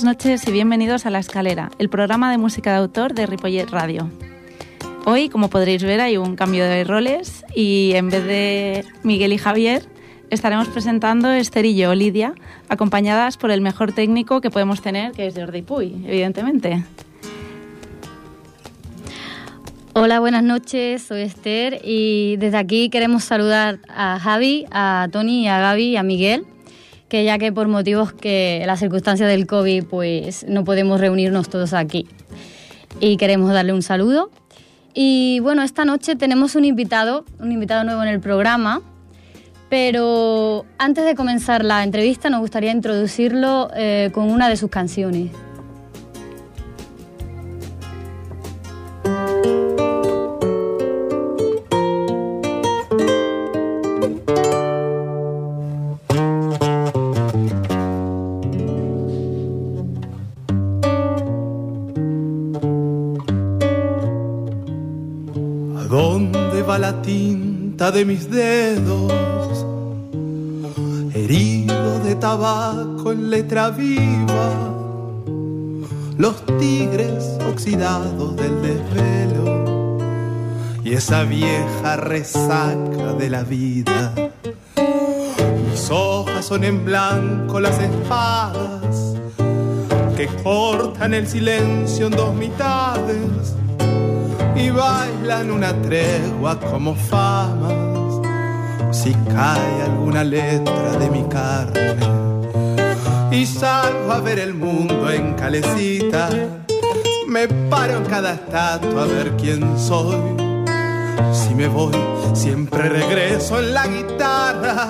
Buenas noches y bienvenidos a La Escalera, el programa de música de autor de Ripollet Radio. Hoy, como podréis ver, hay un cambio de roles y en vez de Miguel y Javier, estaremos presentando Esther y yo, Lidia, acompañadas por el mejor técnico que podemos tener, que es Jordi Puy, evidentemente. Hola, buenas noches, soy Esther y desde aquí queremos saludar a Javi, a Tony, a Gaby y a Miguel, que ya que por motivos que las circunstancias del COVID pues no podemos reunirnos todos aquí. Y queremos darle un saludo. Y bueno, esta noche tenemos un invitado, un invitado nuevo en el programa, pero antes de comenzar la entrevista nos gustaría introducirlo eh, con una de sus canciones. De mis dedos, herido de tabaco en letra viva, los tigres oxidados del desvelo. Y esa vieja resaca de la vida. Mis hojas son en blanco las espadas que cortan el silencio en dos mitades y bailan una tregua como famas. Si cae alguna letra de mi carne y salgo a ver el mundo en calecita, me paro en cada estatua a ver quién soy. Si me voy, siempre regreso en la guitarra,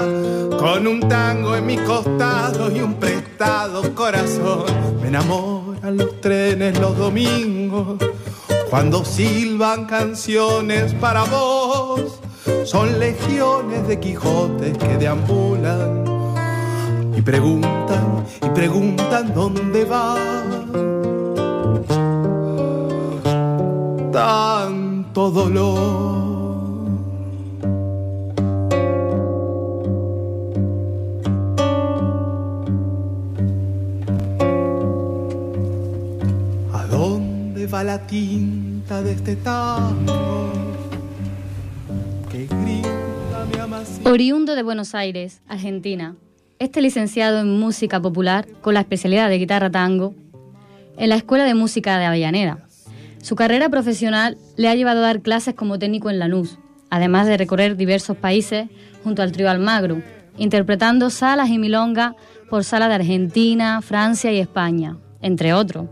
con un tango en mi costado y un prestado corazón. Me enamoran los trenes los domingos cuando silban canciones para vos, son legiones de Quijotes que deambulan y preguntan y preguntan dónde va. Tanto dolor. Este Oriundo de Buenos Aires, Argentina. Este licenciado en música popular con la especialidad de guitarra tango en la Escuela de Música de Avellaneda. Su carrera profesional le ha llevado a dar clases como técnico en Lanús, además de recorrer diversos países junto al trío Almagro, interpretando salas y milonga por salas de Argentina, Francia y España, entre otros.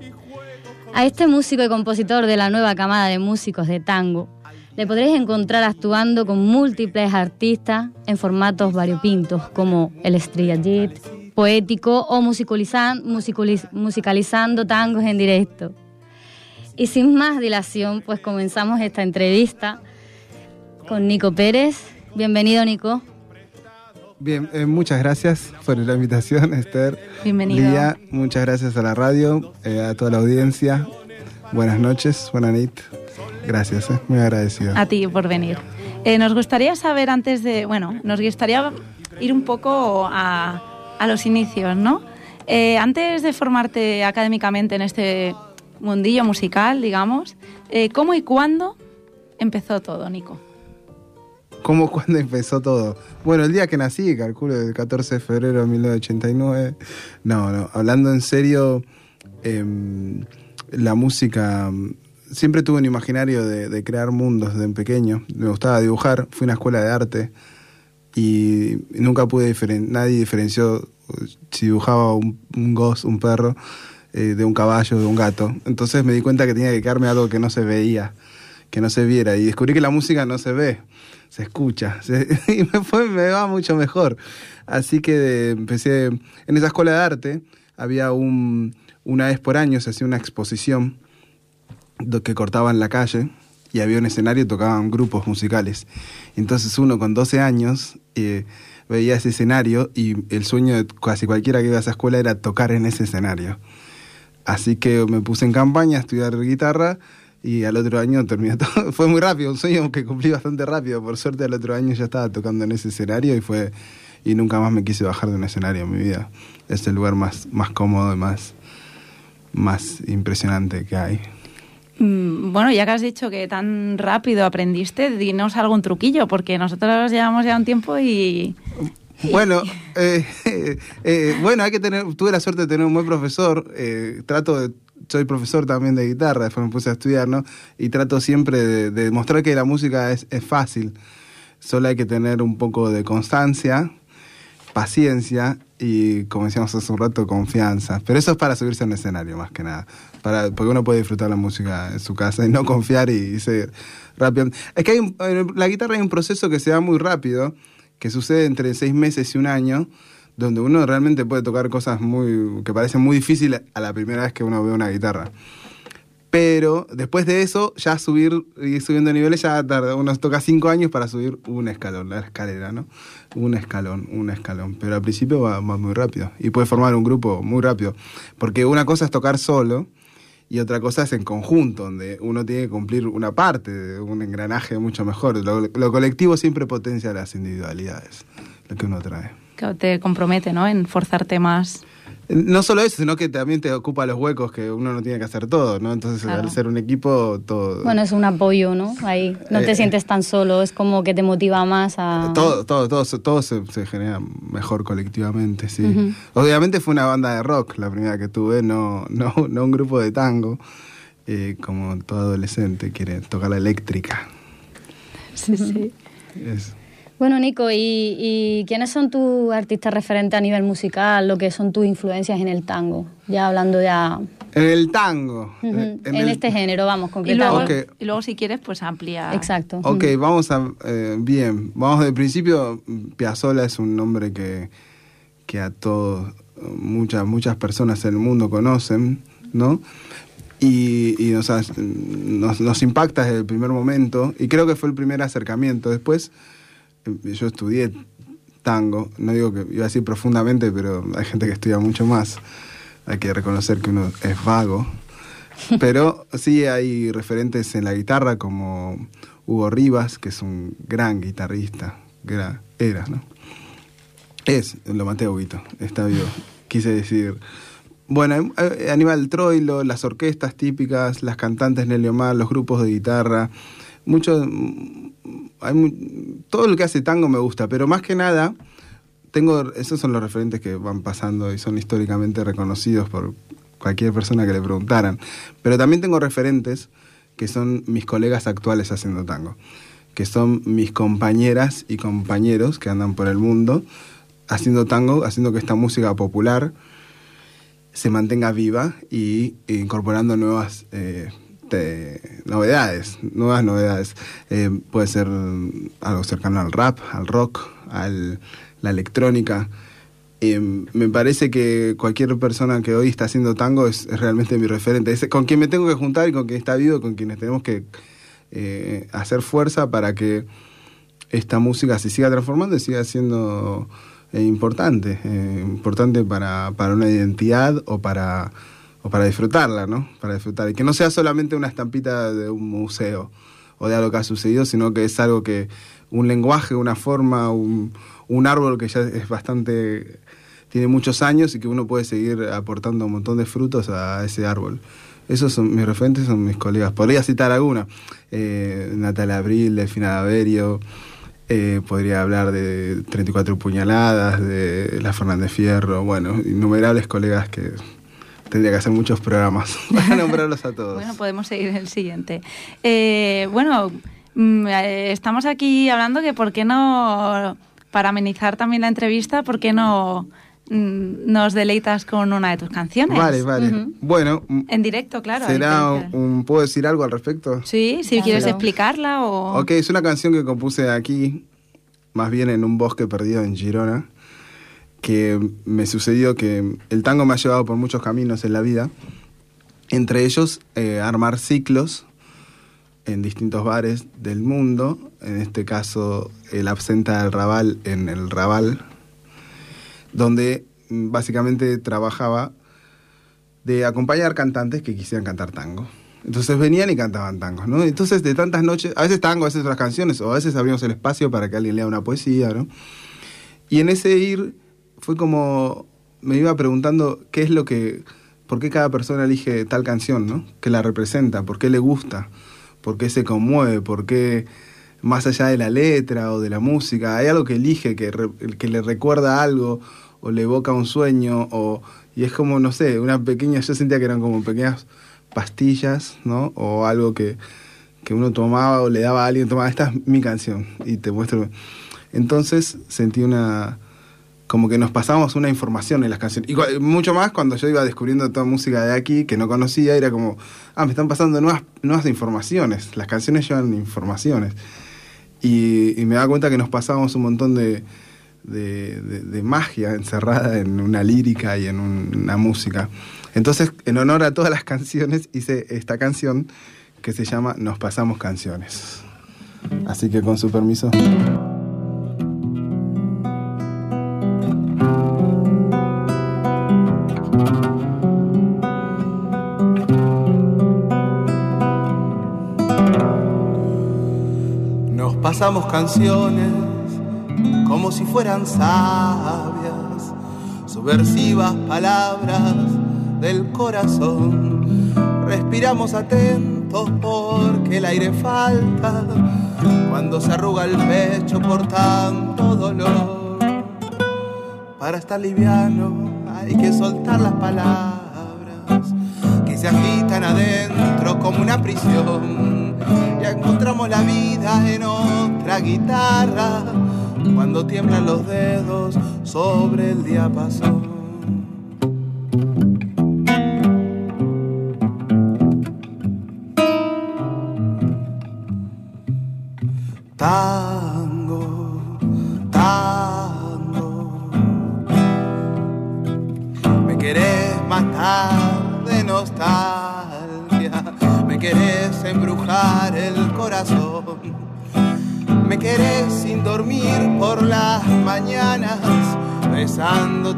A este músico y compositor de la nueva camada de músicos de tango le podréis encontrar actuando con múltiples artistas en formatos variopintos como el street poético o musicalizando tangos en directo. Y sin más dilación, pues comenzamos esta entrevista con Nico Pérez. Bienvenido, Nico. Bien, eh, muchas gracias por la invitación, Esther. Bienvenido. Lía, muchas gracias a la radio, eh, a toda la audiencia. Buenas noches, buenas noches. Gracias, eh, muy agradecido. A ti por venir. nos gustaría saber antes de, bueno, nos gustaría ir un poco a, a los inicios, ¿no? antes de formarte académicamente en este mundillo musical, digamos, ¿cómo y cuándo empezó todo, Nico? ¿Cómo, cuándo empezó todo? Bueno, el día que nací, calculo, el 14 de febrero de 1989. No, no, hablando en serio, em, la música. Siempre tuve un imaginario de, crear mundos desde pequeño. Me gustaba dibujar, fui a una escuela de arte y nunca pude diferenciar, nadie diferenció si dibujaba un, un un perro, eh, de un caballo, de un gato. Entonces me di cuenta que tenía que quedarme algo que no se veía, que no se viera. Y descubrí que la música no se ve se escucha. y me, fue, me va mucho mejor. Así que empecé, en esa escuela de arte había un, una vez por año se hacía una exposición que cortaban la calle y había un escenario y tocaban grupos musicales. Entonces uno con 12 años eh, veía ese escenario y el sueño de casi cualquiera que iba a esa escuela era tocar en ese escenario. Así que me puse en campaña a estudiar guitarra y al otro año terminó todo. Fue muy rápido, un sueño que cumplí bastante rápido. Por suerte al otro año ya estaba tocando en ese escenario y fue y nunca más me quise bajar de un escenario en mi vida. Es el lugar más, más cómodo y más, más impresionante que hay. Mm, bueno, ya que has dicho que tan rápido aprendiste, dinos algún truquillo, porque nosotros llevamos ya un tiempo y... Bueno, eh, eh, bueno, hay que tener, tuve la suerte de tener un buen profesor, eh, trato de, soy profesor también de guitarra, después me puse a estudiar, ¿no? Y trato siempre de, demostrar que la música es, es fácil, solo hay que tener un poco de constancia, paciencia y, como decíamos hace un rato, confianza. Pero eso es para subirse al escenario, más que nada. Para, porque uno puede disfrutar la música en su casa y no confiar y, y seguir rápido. Es que un- en la guitarra hay un proceso que se da muy rápido, que sucede entre seis meses y un año, donde uno realmente puede tocar cosas muy que parecen muy difíciles a la primera vez que uno ve una guitarra. Pero después de eso, ya subir, ir subiendo niveles, ya tarda, uno toca cinco años para subir un escalón, la escalera, ¿no? Un escalón, un escalón. Pero al principio va, va muy rápido y puede formar un grupo muy rápido. Porque una cosa es tocar solo y otra cosa es en conjunto, donde uno tiene que cumplir una parte un engranaje mucho mejor. Lo, lo colectivo siempre potencia las individualidades, lo que uno trae. Que te compromete, ¿no? En forzarte más. No solo eso, sino que también te ocupa los huecos que uno no tiene que hacer todo, ¿no? Entonces, Claro. al ser un equipo, todo. Bueno, es un apoyo, ¿no? Ahí no te Eh, sientes tan solo, es como que te motiva más a... Todo, todo, todo, se- todo se, se genera mejor colectivamente, sí. Obviamente fue una banda de rock la primera que tuve, no, no, no un grupo de tango, eh, como todo adolescente quiere tocar la eléctrica. Sí, sí. Es- Bueno, Nico, ¿y, y quiénes son tus artistas referentes a nivel musical, lo que son tus influencias en el tango? Ya hablando ya En el tango. eh, en, el- este género, vamos, Y luego, concretamente. Ok. y luego, si quieres, pues amplía. Exacto. Ok, vamos a. eh, bien, vamos de principio. Piazzolla es un nombre que, que a todos, muchas, muchas personas en el mundo conocen, ¿no? Y, y nos, ha- nos, nos impacta desde el primer momento, y creo que fue el primer acercamiento. Después, yo estudié tango, no digo que iba a decir profundamente, pero hay gente que estudia mucho más. Hay que reconocer que uno es vago. Pero sí hay referentes en la guitarra como Hugo Rivas, que es un gran guitarrista. Era, era ¿no? Es, lo maté Huguito, está vivo. Quise decir. Bueno, eh, Aníbal Troilo, las orquestas típicas, las cantantes Nelly Omar, los grupos de guitarra, mucho, mm, todo lo que hace tango me gusta, pero más que nada, tengo, esos son los referentes que van pasando y son históricamente reconocidos por cualquier persona que le preguntaran. Pero también tengo referentes que son mis colegas actuales haciendo tango, que son mis compañeras y compañeros que andan por el mundo haciendo tango, haciendo que esta música popular se mantenga viva y incorporando nuevas eh, te- novedades, nuevas novedades. Eh, puede ser algo cercano al rap, al rock, a la electrónica. Eh, me parece que cualquier persona que hoy está haciendo tango es, realmente mi referente. Es con quien me tengo que juntar y con quien está vivo, con quienes tenemos que eh, hacer fuerza para que esta música se siga transformando y siga siendo importante, importante para, para una identidad o para, para disfrutarla, ¿no? Para disfrutar. Y que no sea solamente una estampita de un museo o de algo que ha sucedido, sino que es algo que, un lenguaje, una forma, un, árbol que ya es bastante, tiene muchos años y que uno puede seguir aportando un montón de frutos a ese árbol. Esos son mis referentes, son mis colegas. Podría citar alguna. Eh, Natalia Abril, Delfina Daverio, eh, podría hablar de 34 puñaladas, de la Fernández Fierro, bueno, innumerables colegas que tendría que hacer muchos programas para nombrarlos a todos. Bueno, podemos seguir el siguiente. Eh, bueno, mm, eh, estamos aquí hablando que por qué no, para amenizar también la entrevista, ¿por qué no mm, nos deleitas con una de tus canciones? vale, vale. Bueno, En directo, claro. ¿será un, ¿puedo decir algo al respecto? Sí, si Claro. quieres explicarla o... Ok, es una canción que compuse aquí, más bien en un bosque perdido en Girona, que me sucedió que el tango me ha llevado por muchos caminos en la vida, entre ellos eh, armar ciclos en distintos bares del mundo, en este caso el Absenta del Raval en el Raval, donde mm, básicamente trabajaba de acompañar cantantes que quisieran cantar tango. Entonces venían y cantaban tangos, ¿no? Entonces de tantas noches, a veces tango, a veces otras canciones, o a veces abrimos el espacio para que alguien lea una poesía, ¿no? Y en ese ir fue como me iba preguntando qué es lo que por qué cada persona elige tal canción, ¿no? Que la representa, por qué le gusta, por qué se conmueve, por qué más allá de la letra o de la música, hay algo que elige, que, que le recuerda algo o le evoca un sueño o y es como no sé, una pequeña, yo sentía que eran como pequeñas pastillas, ¿no? O algo que, que uno tomaba o le daba a alguien, tomaba, esta es mi canción y te muestro. Entonces sentí una como que nos pasábamos una información en las canciones. Y mucho más cuando yo iba descubriendo toda música de aquí que no conocía, era como, ah, me están pasando nuevas, nuevas informaciones. Las canciones llevan informaciones. Y, me da cuenta que nos pasábamos un montón de, de, magia encerrada en una lírica y en una música. Entonces, en honor a todas las canciones, hice esta canción que se llama Nos pasamos canciones. Así que con su permiso. Pasamos canciones como si fueran sabias, subversivas palabras del corazón. Respiramos atentos porque el aire falta cuando se arruga el pecho por tanto dolor. Para estar liviano hay que soltar las palabras que se agitan adentro como una prisión ya encontramos la vida en otra guitarra cuando tiemblan los dedos sobre el diapasón.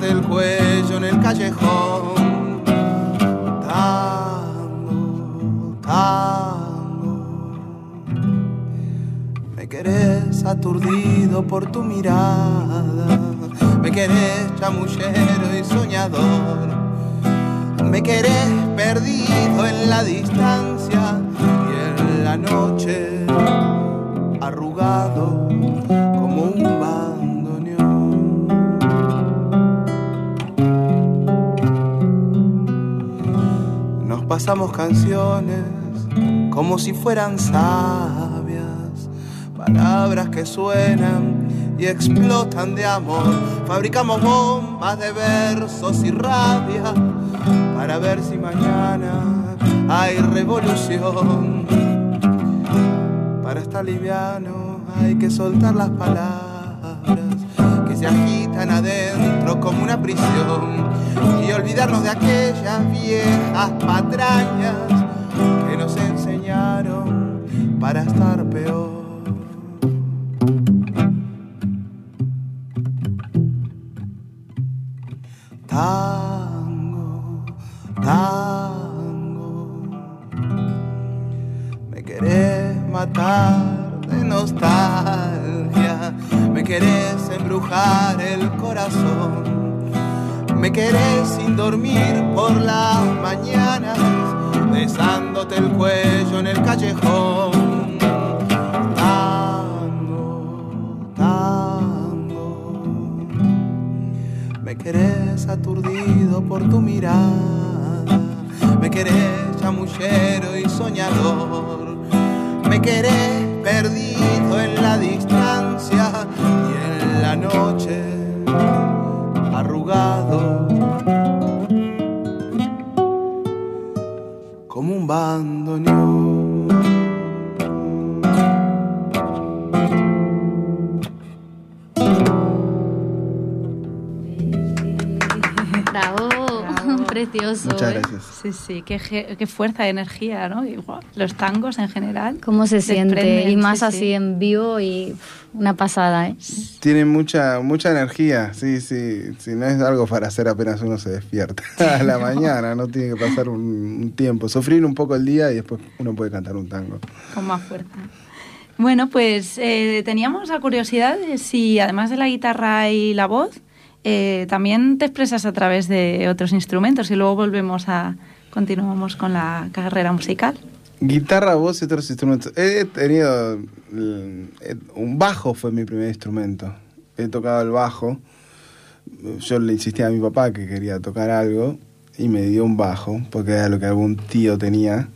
Besándote el cuello en el callejón. Tango, tango. Me querés aturdido por tu mirada, me querés chamullero y soñador. Me querés perdido en la distancia y en la noche arrugado pasamos canciones como si fueran sabias, palabras que suenan y explotan de amor. Fabricamos bombas de versos y rabia para ver si mañana hay revolución para estar liviano hay que soltar las palabras que se agitan adentro como una prisión y olvidarnos de aquellas viejas patrañas que nos enseñaron para estar peor. Me querés sin dormir por las mañanas, besándote el cuello en el callejón. Tango, tango. Me querés aturdido por tu mirada. Me querés chamullero y soñador me querés perdido en la distancia y en la noche arrugado como un bandoneón. Precioso. Muchas ¿eh? gracias. Sí, sí, qué, qué, fuerza de energía, ¿no? los tangos en general. ¿Cómo se siente? Y más así en vivo y una pasada, ¿eh? Tiene mucha, mucha energía, sí, sí. Si no es algo para hacer apenas uno se despierta a la mañana, no tiene que pasar un, tiempo. Sufrir un poco el día y después uno puede cantar un tango. Con más fuerza. Bueno, pues eh, teníamos la curiosidad de si además de la guitarra y la voz, eh, también te expresas a través de otros instrumentos y luego volvemos a continuamos con la carrera musical. Guitarra, voz y otros instrumentos. He tenido eh, un bajo fue mi primer instrumento. He tocado el bajo. Yo le insistía a mi papá que quería tocar algo y me dio un bajo porque era lo que algún tío tenía.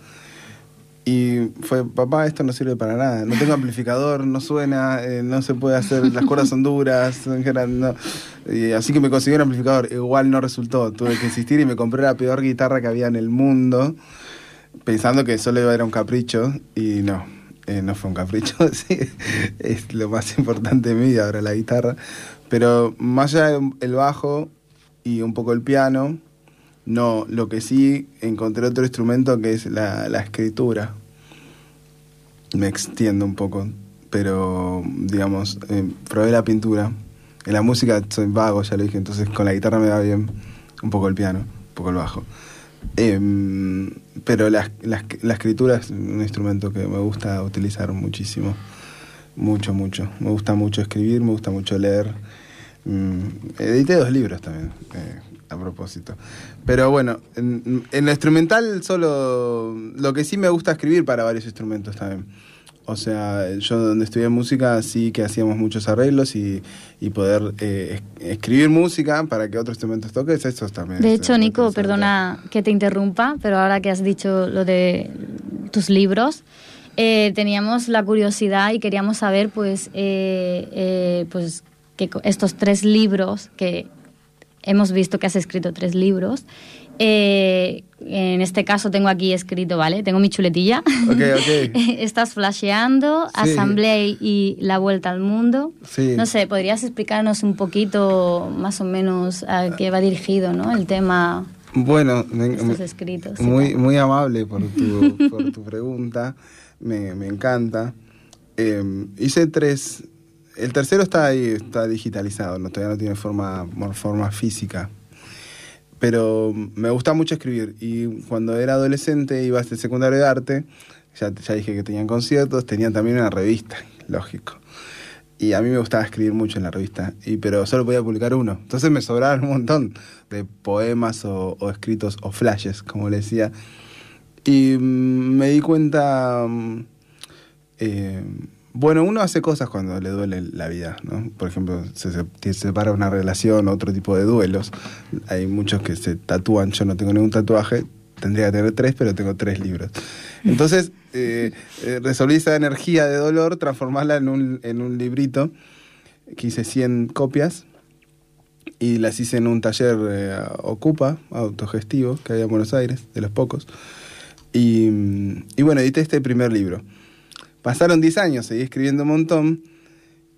Y fue, papá, esto no sirve para nada. No tengo amplificador, no suena, eh, no se puede hacer, las cuerdas son duras. Así que me conseguí un amplificador. Igual no resultó. Tuve que insistir y me compré la peor guitarra que había en el mundo, pensando que solo iba a era un capricho. Y no, eh, no fue un capricho. sí, es lo más importante de vida ahora la guitarra. Pero más allá del bajo y un poco el piano, no, lo que sí encontré otro instrumento que es la, la escritura. Me extiendo un poco, pero digamos, eh, probé la pintura. En la música soy vago, ya lo dije, entonces con la guitarra me da bien un poco el piano, un poco el bajo. Em, pero la, la, la, escritura es un instrumento que me gusta utilizar muchísimo. Mucho, mucho. Me gusta mucho escribir, me gusta mucho leer. Mm, edité dos libros también. Eh, a propósito. Pero bueno, en, en, lo instrumental solo lo que sí me gusta escribir para varios instrumentos también. O sea, yo donde estudié música sí que hacíamos muchos arreglos y, y poder eh, escribir música para que otros instrumentos toquen, eso también. De hecho, Nico, perdona que te interrumpa, pero ahora que has dicho lo de tus libros, eh, teníamos la curiosidad y queríamos saber, pues, eh, eh pues que estos tres libros que hemos visto que has escrito tres libros. Eh, en este caso tengo aquí escrito, ¿vale? Tengo mi chuletilla. Okay, okay. Estás flasheando, sí. Asamblea y la vuelta al mundo. Sí. No sé, ¿podrías explicarnos un poquito más o menos a qué va dirigido, ¿no? El tema bueno, de estos escritos. Muy, muy amable por tu, por tu pregunta. Me, me encanta. Eh, hice tres el tercero está ahí, está digitalizado, no, todavía no tiene forma, forma física. Pero me gusta mucho escribir y cuando era adolescente iba el secundario de arte, ya, ya dije que tenían conciertos, tenían también una revista, lógico. Y a mí me gustaba escribir mucho en la revista, y, pero solo podía publicar uno. Entonces me sobraban un montón de poemas o, o escritos o flashes, como le decía. Y mmm, me di cuenta... Eh, bueno, uno hace cosas cuando le duele la vida, ¿no? Por ejemplo, se, se separa una relación, otro tipo de duelos. Hay muchos que se tatúan, yo no tengo ningún tatuaje, tendría que tener tres, pero tengo tres libros. Entonces, eh, eh, resolví esa energía de dolor, transformarla en un, en un librito, que hice 100 copias, y las hice en un taller eh, Ocupa, autogestivo, que hay en Buenos Aires, de los pocos. Y, y bueno, edité este primer libro. Pasaron 10 años, seguí escribiendo un montón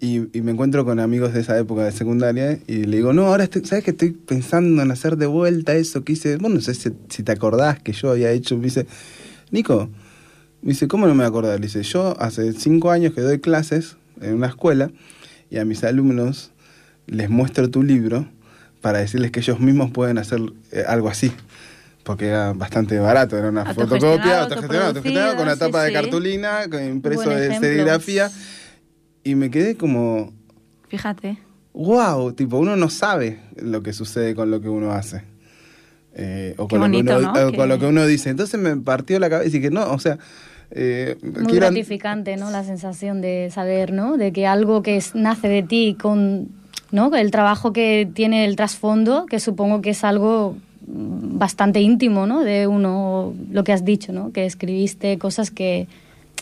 y, me encuentro con amigos de esa época de secundaria y le digo, no, ahora ¿sabes que estoy pensando en hacer de vuelta eso que hice? Bueno, no sé si, te acordás que yo había hecho. Me dice, Nico, me dice, ¿cómo no me acordás? Le dice, yo hace 5 años que doy clases en una escuela y a mis alumnos les muestro tu libro para decirles que ellos mismos pueden hacer eh, algo así porque era bastante barato, era una fotocopia, autogestionado, autogestionado, con una tapa sí, de cartulina, con impreso de serigrafía. Y me quedé como. Fíjate. ¡Wow! Tipo, uno no sabe lo que sucede con lo que uno hace. Eh, o con, bonito, lo que uno, ¿no? o con lo que uno dice. Entonces me partió la cabeza y que no, o sea. Eh, Muy quieran... gratificante, ¿no? La sensación de saber, ¿no? De que algo que es, nace de ti con. ¿no? El trabajo que tiene el trasfondo, que supongo que es algo bastante íntimo, ¿no? De uno, lo que has dicho, ¿no? Que escribiste cosas que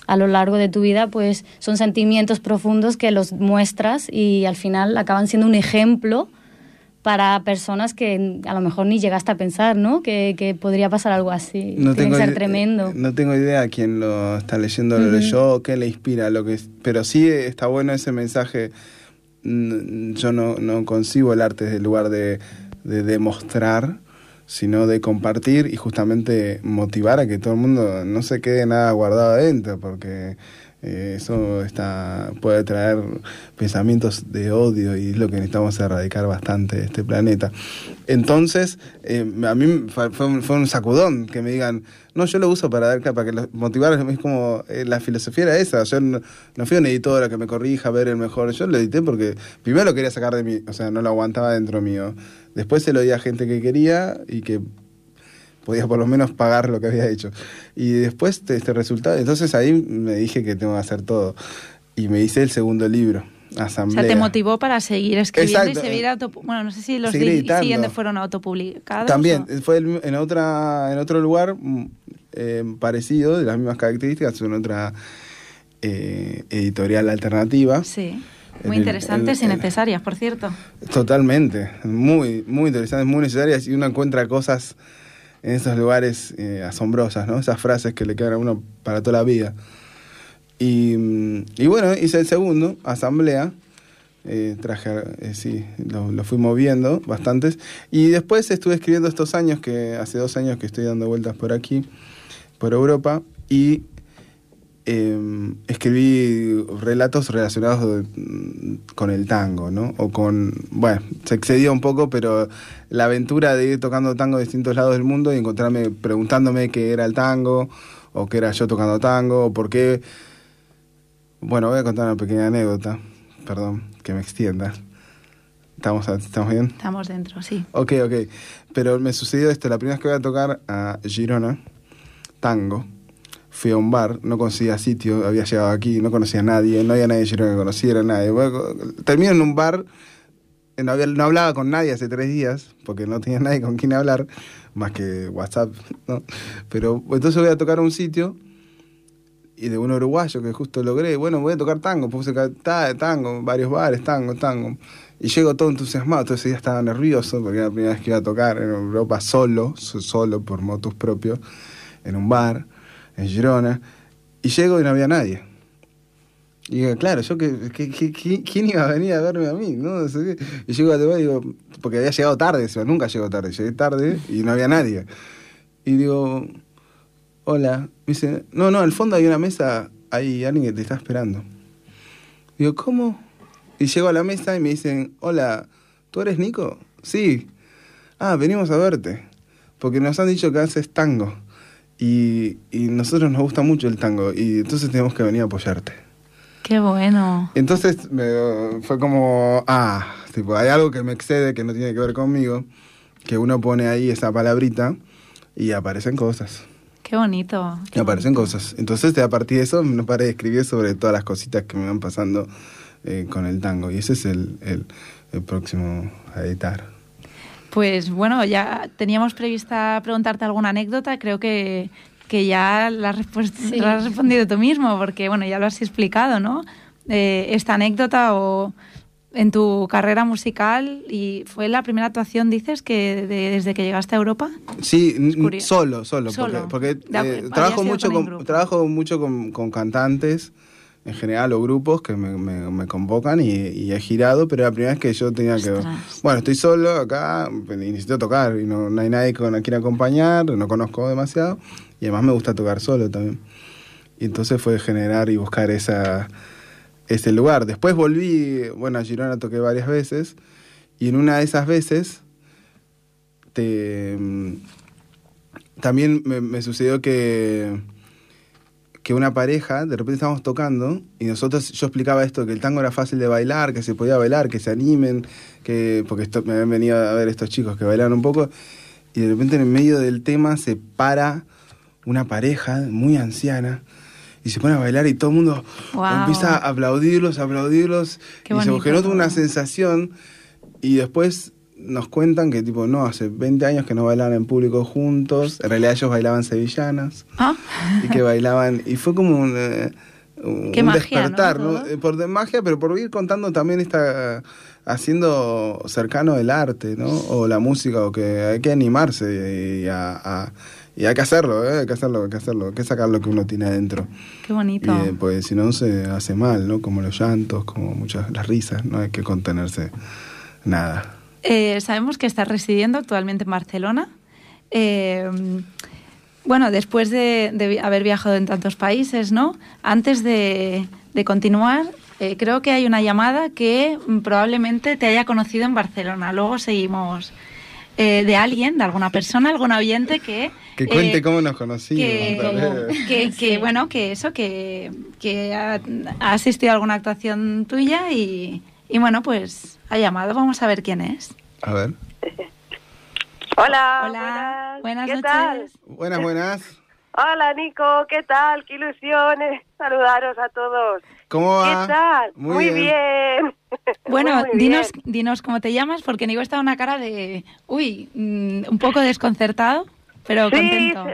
a lo largo de tu vida, pues son sentimientos profundos que los muestras y al final acaban siendo un ejemplo para personas que a lo mejor ni llegaste a pensar, ¿no? Que, que podría pasar algo así. No Tiene tengo que ser tremendo. No tengo idea quién lo está leyendo, lo uh -huh. leyó, qué le inspira, lo que pero sí está bueno ese mensaje. Yo no, no concibo el arte desde el lugar de, de demostrar, sino de compartir y justamente motivar a que todo el mundo no se quede nada guardado adentro, porque Eh, eso está, puede traer pensamientos de odio y es lo que necesitamos erradicar bastante de este planeta. Entonces, eh, a mí fue un, fue un, sacudón que me digan, no, yo lo uso para dar para que motivar, es como eh, la filosofía era esa, yo no, no fui un editor a que me corrija, a ver el mejor, yo lo edité porque primero lo quería sacar de mí, o sea, no lo aguantaba dentro mío. Después se lo di a gente que quería y que podía por lo menos pagar lo que había hecho. Y después este resultado, entonces ahí me dije que tengo que hacer todo. Y me hice el segundo libro, Asamblea. O sea, te motivó para seguir escribiendo y seguir auto... Bueno, no sé si los siguientes fueron autopublicados. También, fue en, otra, en otro lugar mm, eh, parecido, de las mismas características, en otra eh, editorial alternativa. Sí. Muy interesantes y necesarias, por cierto. Totalmente, muy, muy interesantes, muy necesarias y uno encuentra cosas en esos lugares eh, asombrosas, ¿no? Esas frases que le quedan a uno para toda la vida. Y, mm, y bueno, hice el segundo, Asamblea. Eh, traje, eh, sí, lo, lo, fui moviendo bastantes. Y después estuve escribiendo estos años, que hace dos años que estoy dando vueltas por aquí, por Europa, y eh, escribí relatos relacionados mm, con el tango, ¿no? O con, bueno, se excedió un poco, pero la aventura de ir tocando tango en distintos lados del mundo y encontrarme preguntándome qué era el tango, o qué era yo tocando tango, o por qué... Bueno, voy a contar una pequeña anécdota, perdón, que me extienda. ¿Estamos, ¿Estamos bien? Estamos dentro, sí. Ok, ok. Pero me sucedió esto, la primera vez que voy a tocar a Girona, tango, fui a un bar, no conocía sitio, había llegado aquí, no conocía a nadie, no había nadie que conociera, nadie. Bueno, termino en un bar, no, había, no hablaba con nadie hace tres días, porque no tenía nadie con quien hablar, más que WhatsApp, ¿no? Pero entonces voy a tocar a un sitio y de un uruguayo que justo logré, bueno, voy a tocar tango, puse tango, varios bares, tango, tango. Y llego todo entusiasmado, ese día estaba nervioso, porque era la primera vez que iba a tocar en Europa solo, solo por motos propios, en un bar en Girona, y llego y no había nadie. Y digo, claro, yo que, ¿quién iba a venir a verme a mí? ¿no? Y llego a y digo, porque había llegado tarde, nunca llego tarde, llegué tarde y no había nadie. Y digo, hola, me dice, no, no, al fondo hay una mesa, hay alguien que te está esperando. Digo, ¿cómo? Y llego a la mesa y me dicen, hola, ¿tú eres Nico? Sí. Ah, venimos a verte, porque nos han dicho que haces tango. Y, y nosotros nos gusta mucho el tango y entonces tenemos que venir a apoyarte. Qué bueno. Entonces fue como, ah, tipo, hay algo que me excede, que no tiene que ver conmigo, que uno pone ahí esa palabrita y aparecen cosas. Qué bonito. y aparecen cosas. Entonces, a partir de eso, no paré de escribir sobre todas las cositas que me van pasando eh, con el tango. Y ese es el, el, el próximo a editar. Pues bueno, ya teníamos prevista preguntarte alguna anécdota, creo que, que ya la, has respondido tú mismo, porque bueno, ya lo has explicado, ¿no? Eh, esta anécdota o en tu carrera musical y fue la primera actuación, dices, que desde que llegaste a Europa. Sí, solo, solo, porque, eh, trabajo, mucho con, trabajo mucho con, con cantantes en general o grupos que me, me, convocan y, he girado, pero la primera vez que yo tenía que... Bueno, estoy solo acá y necesito tocar y no, hay nadie con quien acompañar, no conozco demasiado y además me gusta tocar solo también. Y entonces fue generar y buscar esa, ese lugar. Después volví, bueno, a Girona toqué varias veces y en una de esas veces te, también me sucedió que que una pareja, de repente estábamos tocando y nosotros, yo explicaba esto, que el tango era fácil de bailar, que se podía bailar, que se animen, que porque esto, me habían venido a ver estos chicos que bailaban un poco, y de repente en el medio del tema se para una pareja muy anciana y se pone a bailar y todo el mundo empieza a aplaudirlos, a aplaudirlos, y se generó una sensación y después nos cuentan que tipo, no, hace 20 años que no bailaban en público juntos, en realidad ellos bailaban sevillanas, ah. y que bailaban, y fue como un, eh, despertar, ¿no? Eh, por de magia, pero por ir contando también esta, haciendo cercano el arte, ¿no? O la música, o que hay que animarse y, a, y hay que hacerlo, ¿eh? hay que hacerlo, hay que hacerlo, hay que sacar lo que uno tiene adentro. Qué bonito. Y, pues si no se hace mal, ¿no? Como los llantos, como muchas, las risas, no hay que contenerse nada. Eh, sabemos que estás residiendo actualmente en Barcelona. Eh, bueno, después de, de haber viajado en tantos países, ¿no? Antes de, de continuar, eh, creo que hay una llamada que mm, probablemente te haya conocido en Barcelona. Luego seguimos eh, de alguien, de alguna persona, algún oyente que... Que cuente eh, cómo nos conocimos. que, bueno, que eso, que, que ha, ha asistido a alguna actuación tuya y, y bueno, pues ha llamado. Vamos a ver quién es. A ver. Hola, Hola, buenas, buenas. ¿Qué noches. tal? Buenas, buenas. Hola, Nico, ¿qué tal? Qué ilusiones saludaros a todos. ¿Cómo va? ¿Qué tal? Muy bien. bien. Bueno, Muy, muy dinos, bien. dinos cómo te llamas, porque Nico está una cara de, uy, mm, un poco desconcertado, pero Sí, contento.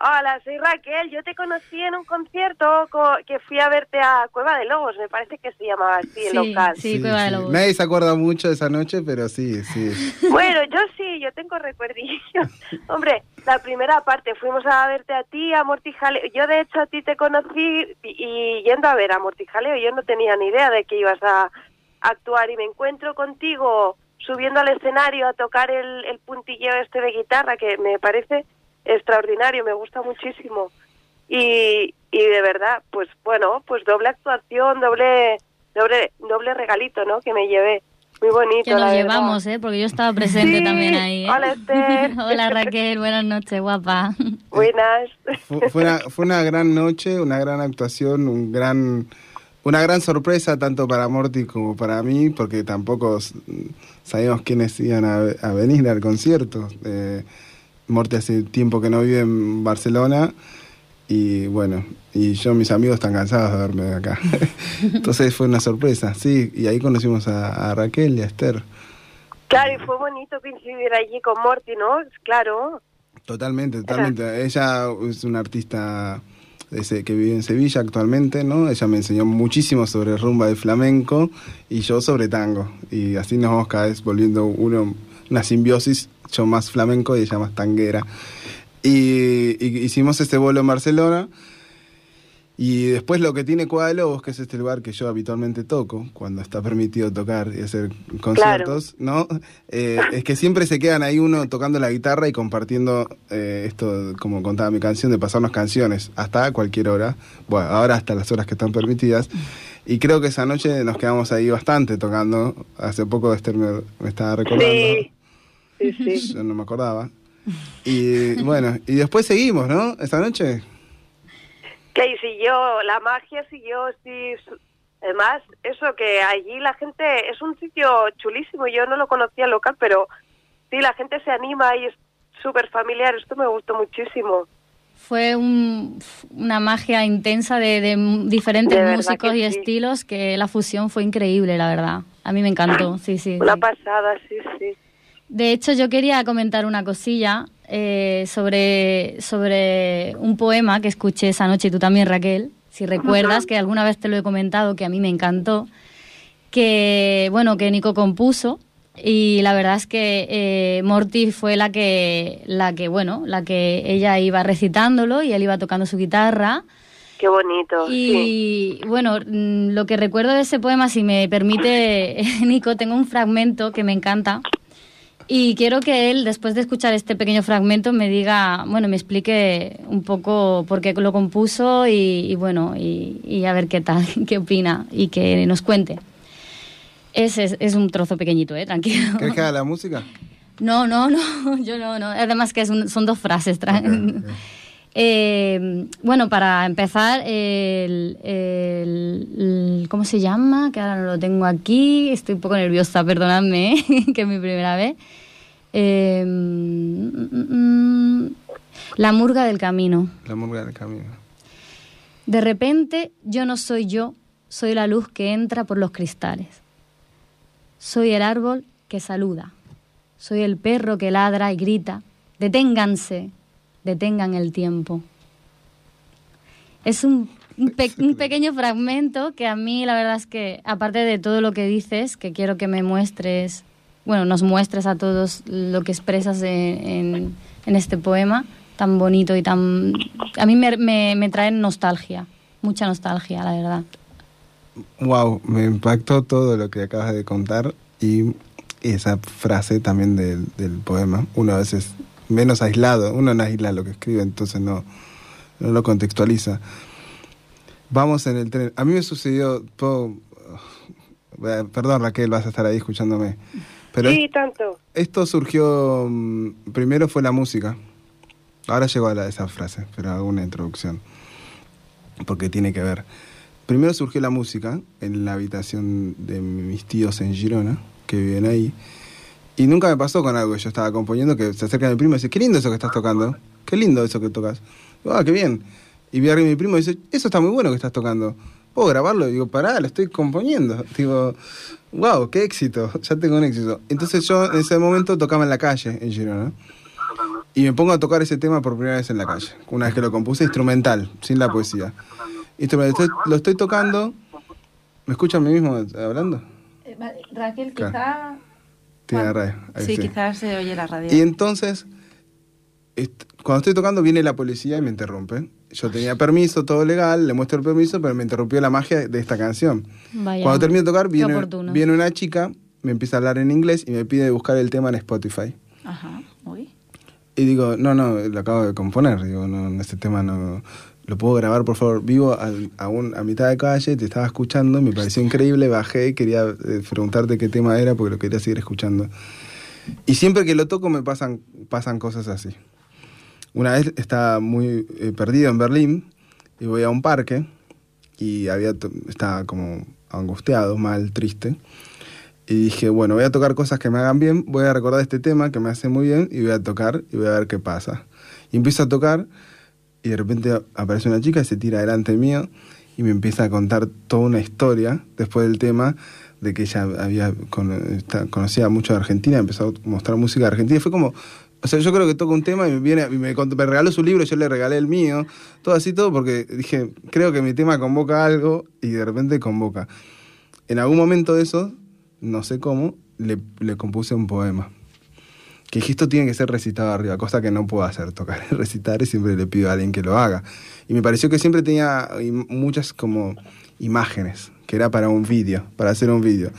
Sí. Hola, soy Raquel. Yo te conocí en un concierto co- que fui a verte a Cueva de Lobos, me parece que se llamaba así el Sí, local. sí. Cueva de Lobos. Nadie se acuerda mucho de esa noche, pero sí, sí. Bueno, yo sí, yo tengo recuerdillos. Hombre, la primera parte fuimos a verte a ti, a Mortijaleo. Yo, de hecho, a ti te conocí y, y yendo a ver a Mortijaleo, yo no tenía ni idea de que ibas a actuar y me encuentro contigo subiendo al escenario a tocar el, el puntilleo este de guitarra que me parece extraordinario, me gusta muchísimo. Y, y de verdad, pues bueno, pues doble actuación, doble doble doble regalito, ¿no? Que me llevé. Muy bonito. Que verdad. llevamos, ¿eh? Porque yo estaba presente Sí. también ahí. ¿eh? Hola, Esther. Hola Raquel, buenas noches, guapa. Buenas. Fue, fue una, fue una gran noche, una gran actuación, un gran, una gran sorpresa tanto para Morty como para mí, porque tampoco sabíamos quiénes iban a, a venir al concierto. Eh, Morty hace tiempo que no vive en Barcelona y bueno, y yo, mis amigos están cansados de verme de acá. Entonces fue una sorpresa, sí, y ahí conocimos a, a Raquel y a Esther. Claro, y fue bonito coincidir allí con Morty, ¿no? Claro. Totalmente, totalmente. Ella es una artista de Se- que vive en Sevilla actualmente, ¿no? Ella me enseñó muchísimo sobre rumba de flamenco y yo sobre tango. Y así nos vamos cada vez volviendo uno, una simbiosis, yo más flamenco y ella más tanguera. Y, y hicimos este vuelo en Barcelona. Y después lo que tiene Cueva de Lobos, que es este lugar que yo habitualmente toco, cuando está permitido tocar y hacer conciertos, ¿no? Eh, es que siempre se quedan ahí uno tocando la guitarra y compartiendo eh, esto, como contaba mi canción, de pasarnos canciones hasta cualquier hora. Bueno, ahora hasta las horas que están permitidas. Y creo que esa noche nos quedamos ahí bastante tocando. Hace poco Esther me, me estaba recordando. Sí. Sí, sí. Yo no me acordaba. Y bueno, y después seguimos, ¿no? Esta noche. Que siguió, la magia siguió, sí. Además, eso que allí la gente, es un sitio chulísimo, yo no lo conocía local, pero sí, la gente se anima y es súper familiar, esto me gustó muchísimo. Fue un- una magia intensa de, de diferentes De músicos y sí. estilos que la fusión fue increíble, la verdad. A mí me encantó, sí, sí. Una sí. pasada, sí, sí. De hecho, yo quería comentar una cosilla eh, sobre, sobre un poema que escuché esa noche, y tú también, Raquel, si recuerdas, que alguna vez te lo he comentado, que a mí me encantó, que, bueno, que Nico compuso, y la verdad es que eh, Morty fue la que, la que, bueno, la que ella iba recitándolo y él iba tocando su guitarra. Qué bonito, sí. Y bueno, mm, lo que recuerdo de ese poema, si me permite, Nico, tengo un fragmento que me encanta. Y quiero que él, después de escuchar este pequeño fragmento, me diga, bueno, me explique un poco por qué lo compuso y, y bueno, y, y a ver qué tal, qué opina y que nos cuente. Es, es, es un trozo pequeñito, ¿eh? Tranquilo. ¿Querés que haga la música? No, no, no, yo no, no. Además que es un- son dos frases. tra- Ok, ok. Eh, bueno, para empezar, el, el- el- ¿cómo se llama? Que ahora no lo tengo aquí. Estoy un poco nerviosa, perdonadme, ¿eh? que es mi primera vez. Eh, mm, la murga del camino. La murga del camino. De repente, yo no soy yo, soy la luz que entra por los cristales. Soy el árbol que saluda. Soy el perro que ladra y grita. Deténganse, detengan el tiempo. Es un, un pe- un pequeño fragmento que a mí la verdad es que, aparte de todo lo que dices, que quiero que me muestres, bueno, nos muestres a todos lo que expresas en, en- en este poema tan bonito y tan... A mí me, me, me trae nostalgia, mucha nostalgia, la verdad. Wow, me impactó todo lo que acabas de contar y esa frase también del, del poema. Uno a veces menos aislado. Uno no aísla lo que escribe, entonces no, no lo contextualiza. Vamos en el tren. A mí me sucedió, puedo- eh, perdón Raquel, vas a estar ahí escuchándome. Pero sí, tanto. esto surgió, mm, primero fue la música. Ahora llegó a la- esa frase, pero hago una introducción, porque tiene que ver. Primero surgió la música en la habitación de mis tíos en Girona, que viven ahí. Y nunca me pasó con algo que yo estaba componiendo, que se acerca mi primo y dice, qué lindo eso que estás tocando, qué lindo eso que tocas. Digo, ah, qué bien. Y vi a mi primo y dice, eso está muy bueno que estás tocando. ¿Puedo grabarlo? Y digo, pará, lo estoy componiendo. Digo, wow, qué éxito, ya tengo un éxito. Entonces yo en ese momento tocaba en la calle, en Girona. Y me pongo a tocar ese tema por primera vez en la calle. Una vez que lo compuse instrumental, sin la poesía. Instrumental. Lo estoy tocando. ¿Me escuchan a mí mismo hablando? Raquel, Claro. Tiene radio. ahí Sí, sí. quizás se oye la radio. Y entonces, cuando estoy tocando, viene la policía y me interrumpe. Yo tenía permiso, todo legal, le muestro el permiso, pero me interrumpió la magia de esta canción. Vaya. Cuando termino de tocar, viene, viene una chica, me empieza a hablar en inglés y me pide buscar el tema en Spotify. Ajá, uy. Y digo, no, no, lo acabo de componer. Digo, no, este tema no. ¿Lo puedo grabar, por favor? Vivo al- a, un- a mitad de calle, te estaba escuchando, me pareció increíble, bajé quería eh, preguntarte qué tema era porque lo quería seguir escuchando. Y siempre que lo toco me pasan, pasan cosas así. Una vez estaba muy eh, perdido en Berlín y voy a un parque y había estaba como angustiado, mal, triste. Y dije, bueno, voy a tocar cosas que me hagan bien, voy a recordar este tema que me hace muy bien y voy a tocar y voy a ver qué pasa. Y empiezo a tocar y de repente aparece una chica y se tira delante mío y me empieza a contar toda una historia después del tema de que ella había conocía mucho de Argentina, empezó a mostrar música de Argentina. Fue como, o sea, yo creo que toca un tema y me viene me, regaló su libro, yo le regalé el mío, todo así, todo, porque dije, creo que mi tema convoca algo y de repente convoca. En algún momento de eso, no sé cómo, le compuse un poema. Que dije, esto tiene que ser recitado arriba, cosa que no puedo hacer, tocar y recitar, y siempre le pido a alguien que lo haga. Y me pareció que siempre tenía im- muchas como imágenes, que era para un vídeo, para hacer un vídeo.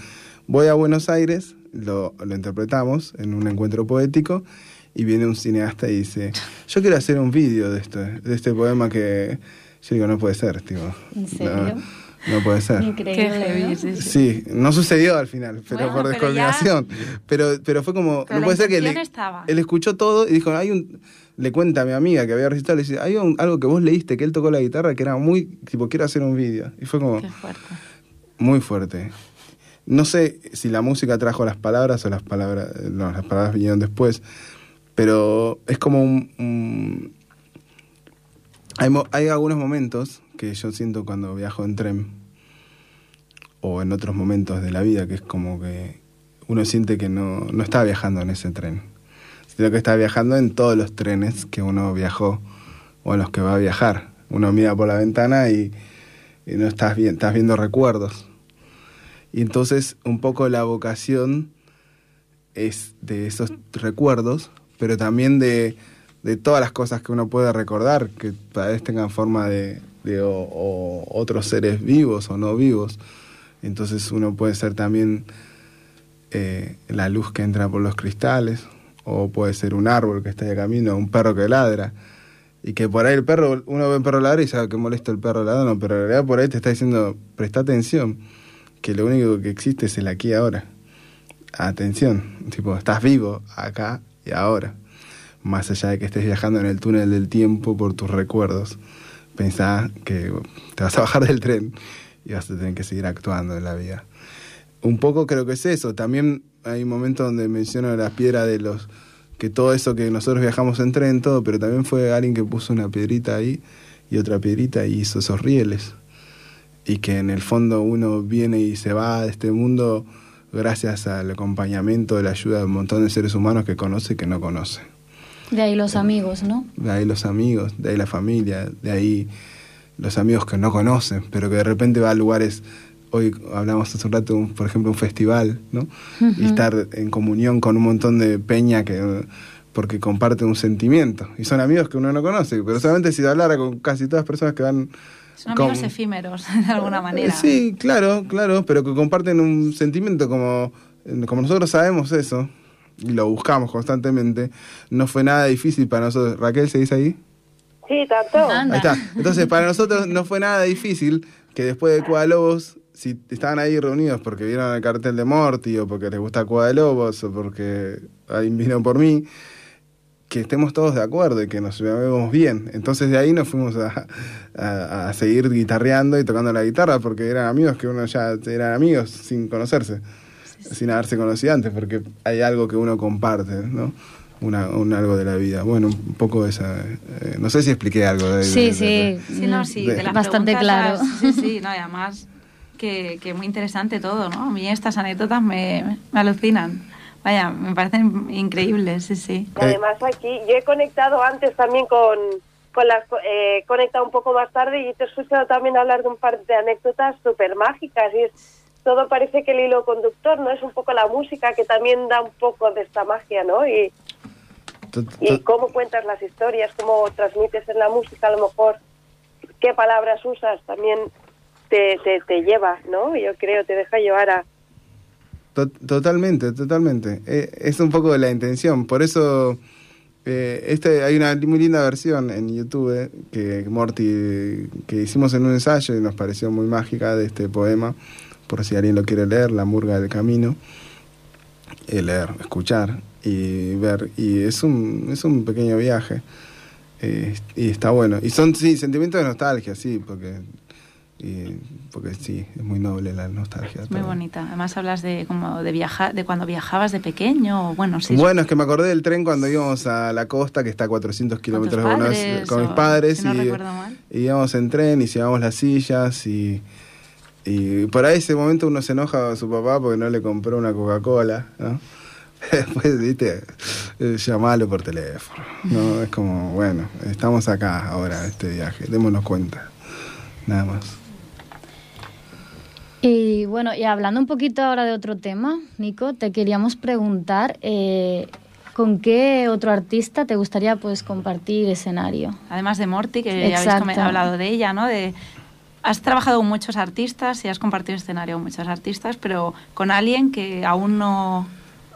Voy a Buenos Aires, lo, lo interpretamos en un encuentro poético, y viene un cineasta y dice, yo quiero hacer un vídeo de, esto, de este poema que... Yo digo, no puede ser, tipo. ¿En serio? No, no puede ser. Qué Increíble. heavy, ¿no? sí, sí. Sí, no sucedió al final, pero Bueno, por pero descoordinación. Pero, pero fue como, Pero no puede ser que él, él escuchó todo y dijo, hay un, le cuenta a mi amiga que había recitado, le dice, hay un- algo que vos leíste, que él tocó la guitarra, que era muy, tipo, quiero hacer un vídeo. Y fue como Qué fuerte. muy fuerte. No sé si la música trajo las palabras o las palabras, no, las palabras vinieron después, pero es como un... un- hay, mo- hay algunos momentos que yo siento cuando viajo en tren o en otros momentos de la vida que es como que uno siente que no, no está viajando en ese tren, sino que está viajando en todos los trenes que uno viajó o en los que va a viajar. Uno mira por la ventana y, no estás, bien, estás viendo recuerdos. Y entonces un poco la vocación es de esos recuerdos, pero también de, de todas las cosas que uno puede recordar, que tal vez tengan forma de, o- otros seres vivos o no vivos. Entonces uno puede ser también eh, la luz que entra por los cristales, o puede ser un árbol que está de camino, un perro que ladra. Y que por ahí el perro, uno ve un perro ladrar y sabe que molesta el perro ladrando, pero en realidad por ahí te está diciendo, presta atención, que lo único que existe es el aquí y ahora. Atención, tipo, estás vivo acá y ahora. Más allá de que estés viajando en el túnel del tiempo por tus recuerdos, pensá que te vas a bajar del tren y vas a tener que seguir actuando en la vida. Un poco creo que es eso. También hay un momento donde menciono la piedra de los que todo eso que nosotros viajamos en tren, todo, pero también fue alguien que puso una piedrita ahí y otra piedrita y hizo esos rieles. Y que en el fondo uno viene y se va de este mundo gracias al acompañamiento, la ayuda de un montón de seres humanos que conoce y que no conoce. De ahí los amigos, ¿no? De ahí los amigos, de ahí la familia, de ahí los amigos que no conocen, pero que de repente va a lugares, hoy hablamos hace un rato, un- por ejemplo, un festival, ¿no? Y estar en comunión con un montón de peña que porque comparten un sentimiento. Y son amigos que uno no conoce, pero solamente si hablara con casi todas las personas que van... Son con- amigos efímeros, de alguna manera. Eh, Sí, claro, claro, pero que comparten un sentimiento como, como nosotros sabemos eso, y lo buscamos constantemente, no fue nada difícil para nosotros. Raquel, ¿seguís ahí? Sí, tanto. Ahí está. Entonces, para nosotros no fue nada difícil que después de Cuba Lobos, si estaban ahí reunidos porque vieron el cartel de Morty o porque les gusta Cuba de Lobos o porque ahí vino por mí, que estemos todos de acuerdo y que nos llevemos bien. Entonces de ahí nos fuimos a, a- a seguir guitarreando y tocando la guitarra porque eran amigos que uno ya eran amigos sin conocerse, sin haberse conocido antes, porque hay algo que uno comparte, ¿no? Una, un algo de la vida. Bueno, un poco esa... eh, no sé si expliqué algo de... Sí, de- sí. de- Sí, no, sí, De- de las Bastante claro. las- Sí, sí, no, y además que, que muy interesante todo, ¿no? A mí estas anécdotas me, me alucinan. Vaya, me parecen increíbles, sí, sí. Y además aquí, yo he conectado antes también con, con las, eh, he conectado un poco más tarde y te he escuchado también hablar de un par de anécdotas súper mágicas y es, todo parece que el hilo conductor, ¿no? Es un poco la música que también da un poco de esta magia, ¿no? Y, y cómo cuentas las historias, cómo transmites en la música, a lo mejor qué palabras usas, también te, te, te lleva, ¿no? Yo creo, te deja llevar a... To- Totalmente, totalmente. Eh, es un poco de la intención. Por eso eh, este, hay una muy linda versión en YouTube eh, que Morty que hicimos en un ensayo y nos pareció muy mágica de este poema. Por si alguien lo quiere leer, La murga del camino. Eh, leer, escuchar y ver. Y es un, es un pequeño viaje. Eh, y está bueno. Y son, sí, sentimientos de nostalgia, sí, porque, y- porque sí, es muy noble la nostalgia. Es muy todo. bonita. Además hablas de como de viajar, de cuando viajabas de pequeño, o bueno, sí. Bueno, es que me acordé del tren cuando íbamos a la costa, que está a 400 con tus kilómetros de Buenos Aires, con mis padres. si no y, recuerdo mal. y íbamos en tren y llevábamos las sillas y, y por ahí ese momento uno se enoja a su papá porque no le compró una Coca-Cola, ¿no? Después, viste, eh, llamalo por teléfono, ¿no? Es como, bueno, estamos acá ahora, este viaje, démonos cuenta, nada más. Y bueno, y hablando un poquito ahora de otro tema, Nico, te queríamos preguntar eh, con qué otro artista te gustaría pues compartir escenario. Además de Morty, que ya habéis Exacto. come- hablado de ella, ¿no? De, has trabajado con muchos artistas y has compartido escenario con muchos artistas, pero con alguien que aún no...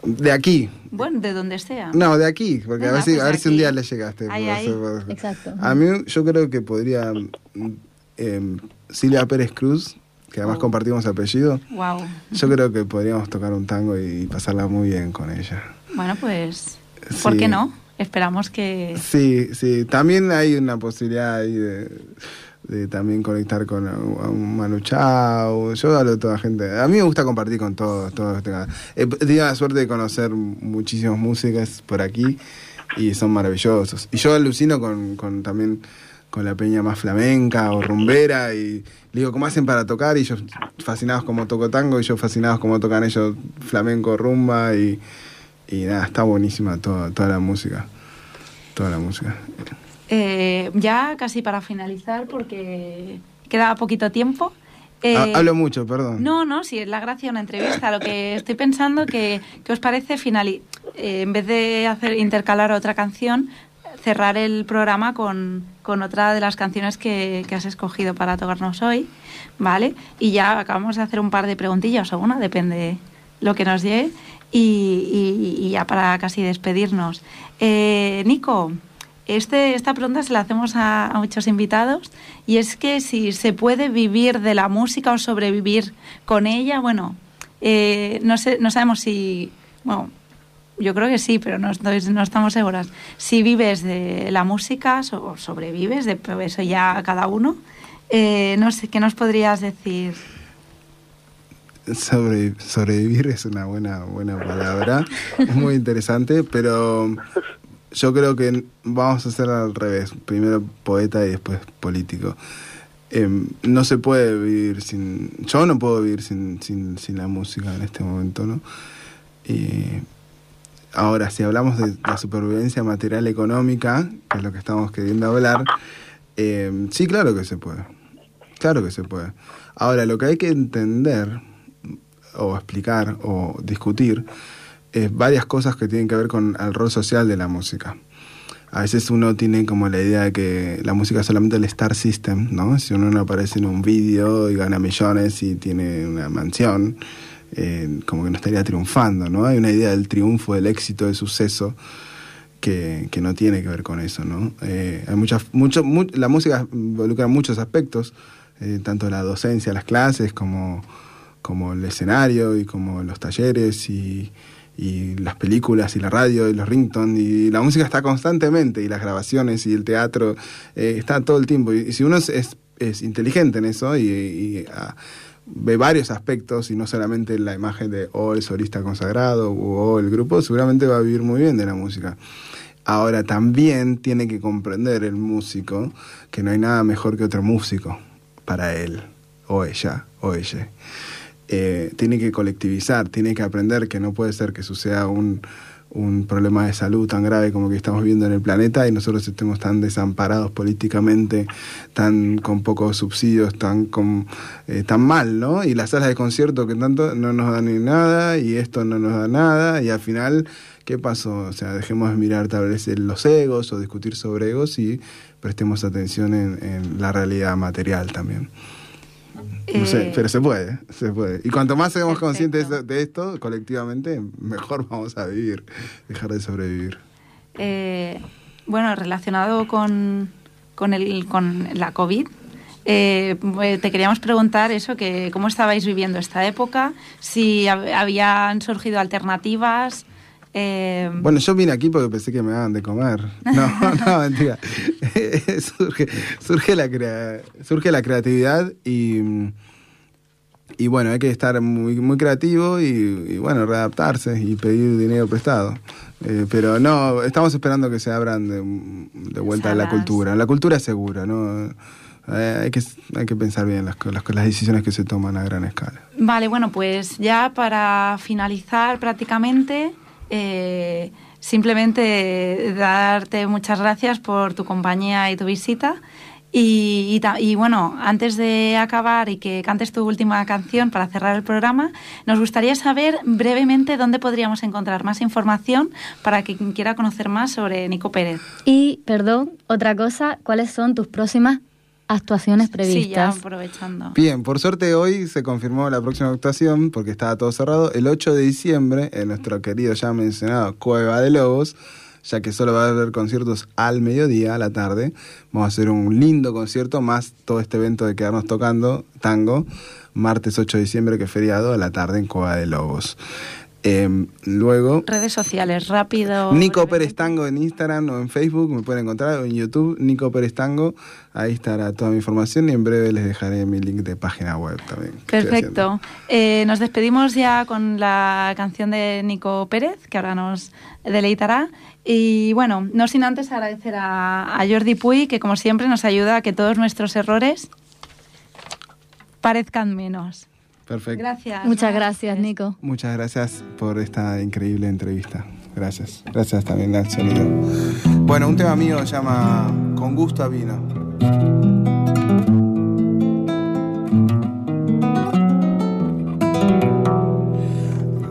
De aquí, Bueno, de donde sea. no, de aquí, porque a ver Venga, si, pues a ver si un día le llegaste. Ahí, ahí. hacer. Exacto. A mí yo creo que podría em, Silvia Pérez Cruz, que además Oh. compartimos apellido, Wow. yo creo que podríamos tocar un tango y pasarla muy bien con ella. Bueno, pues, ¿por Sí. qué no? Esperamos que... Sí, sí, también hay una posibilidad ahí de, de también conectar con a- un Manu Chao, yo hablo de toda gente, a mí me gusta compartir con todos, todos He tenido la suerte de conocer muchísimos músicos por aquí y son maravillosos. Y yo alucino con, con también con la peña más flamenca o rumbera y le digo, ¿cómo hacen para tocar? Y ellos fascinados como toco tango y yo fascinados como tocan ellos flamenco, rumba y, y nada, está buenísima toda, toda la música. Toda la música. Eh, ya casi para finalizar, porque queda poquito tiempo. eh, Ha- Hablo mucho, perdón. No, no, si es la gracia de una entrevista. Lo que estoy pensando que, que os parece finali eh, en vez de hacer intercalar otra canción, cerrar el programa con, con otra de las canciones que, que has escogido para tocarnos hoy, ¿vale? Y ya acabamos de hacer un par de preguntillas o una, depende lo que nos llegue, y, y- y ya para casi despedirnos. Eh, Nico, este, esta pregunta se la hacemos a, muchos invitados y es que si se puede vivir de la música o sobrevivir con ella, bueno, eh, no, sé, no sabemos si, bueno, yo creo que sí, pero no, no estamos seguras. Si vives de la música o sobrevives, de eso ya cada uno, eh, no sé, ¿qué nos podrías decir? Sobre- sobrevivir es una buena, buena palabra. es muy interesante, pero yo creo que vamos a hacer al revés. Primero poeta y después político. Em, no se puede vivir sin... Yo no puedo vivir sin, sin, la música en este momento, ¿no? Y ahora, si hablamos de la supervivencia material económica, que es lo que estamos queriendo hablar, em, sí, claro que se puede. Claro que se puede. Ahora, lo que hay que entender o explicar o discutir es varias cosas que tienen que ver con el rol social de la música. A veces uno tiene como la idea de que la música es solamente el star system, ¿no? Si uno no aparece en un vídeo y gana millones y tiene una mansión, eh, como que no estaría triunfando, ¿no? Hay una idea del triunfo, del éxito, del suceso. Que, que no tiene que ver con eso, ¿no? Eh, hay muchas, mucho, mu- la música involucra muchos aspectos, eh, tanto la docencia, las clases, como, como el escenario y como los talleres y, y las películas y la radio y los ringtones y la música está constantemente y las grabaciones y el teatro eh, está todo el tiempo. Y, y si uno es, es, es inteligente en eso y, y, ah, ve varios aspectos y no solamente la imagen de o el solista consagrado o el grupo seguramente va a vivir muy bien de la música. Ahora también tiene que comprender el músico que no hay nada mejor que otro músico para él o ella o ella eh, tiene que colectivizar, tiene que aprender que no puede ser que suceda un, un problema de salud tan grave como que estamos viendo en el planeta y nosotros estemos tan desamparados políticamente, tan con pocos subsidios, tan con, eh, tan mal, ¿no? Y las salas de concierto que tanto no nos dan ni nada y esto no nos da nada y al final, ¿qué pasó? O sea, dejemos de mirar tal vez los egos o discutir sobre egos y prestemos atención en, en la realidad material también. No sé, Eh, pero se puede, se puede. Y cuanto más seamos Perfecto. conscientes de, de esto colectivamente, mejor vamos a vivir, dejar de sobrevivir. Eh, bueno, relacionado con, con, el, con la COVID, eh, te queríamos preguntar eso, que cómo estabais viviendo esta época, si hab- habían surgido alternativas. Eh, Bueno, yo vine aquí porque pensé que me daban de comer. No, no, mentira. surge, surge, la crea- surge la creatividad y, y bueno, hay que estar muy, muy creativo y, y, bueno, readaptarse y pedir dinero prestado. Eh, pero no, estamos esperando que se abran de, de vuelta a la cultura. La cultura es segura, ¿no? Eh, hay, que, hay que pensar bien las, las, las decisiones que se toman a gran escala. Vale, bueno, pues ya para finalizar prácticamente, eh, simplemente darte muchas gracias por tu compañía y tu visita. Y, y bueno, antes de acabar y que cantes tu última canción para cerrar el programa, nos gustaría saber brevemente dónde podríamos encontrar más información para quien quiera conocer más sobre Nico Pérez. Y, perdón, otra cosa, ¿cuáles son tus próximas actuaciones Sí, ya previstas? aprovechando. Bien, por suerte hoy se confirmó la próxima actuación porque estaba todo cerrado. El 8 de diciembre, en nuestro querido ya mencionado Cueva de Lobos, ya que solo va a haber conciertos al mediodía, a la tarde. Vamos a hacer un lindo concierto, más todo este evento de quedarnos tocando tango, martes 8 de diciembre, que es feriado, a la tarde en Cueva de Lobos. Em, luego, Redes sociales, rápido. Nico. Pérez Tango en Instagram o en Facebook, me pueden encontrar, o en YouTube, Nico Pérez Tango. Ahí estará toda mi información y en breve les dejaré mi link de página web también. Perfecto. Eh, nos despedimos ya con la canción de Nico Pérez, que ahora nos deleitará. Y bueno, no sin antes agradecer a, a Jordi Puy, que como siempre nos ayuda a que todos nuestros errores parezcan menos. Perfecto. Gracias. Muchas gracias. Nico. Muchas gracias por esta increíble entrevista. Gracias. Gracias también al sonido. Bueno, un tema mío se llama Con gusto a vino.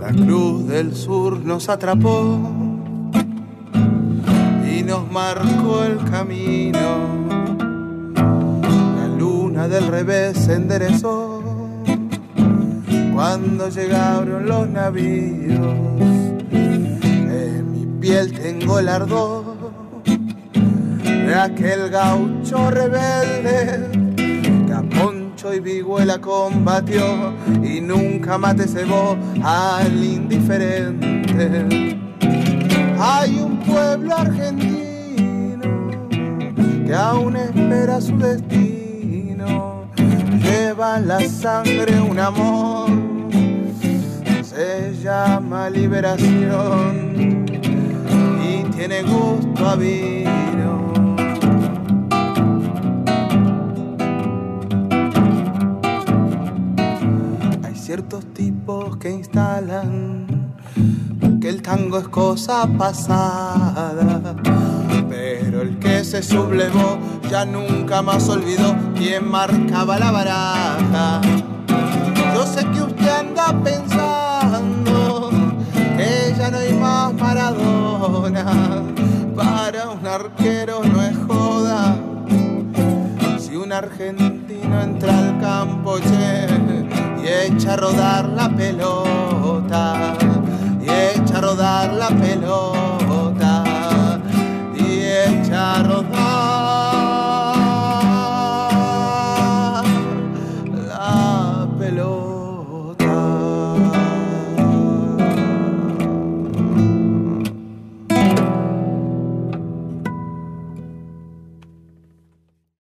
La cruz del sur nos atrapó y nos marcó el camino. La luna del revés se enderezó cuando llegaron los navíos. En mi piel tengo el ardor de aquel gaucho rebelde que a Poncho y Viguela combatió y nunca mate cebó al indiferente. Hay un pueblo argentino que aún espera su destino. Lleva la sangre un amor, se llama liberación y tiene gusto a vino. Hay ciertos tipos que instalan que el tango es cosa pasada. Pero el que se sublevó ya nunca más olvidó quién marcaba la baraja. Yo sé que usted anda pensando no hay más Maradona. Para un arquero no es joda. Si un argentino entra al campo, che, y echa a rodar la pelota, y echa a rodar la pelota, y echa a rodar.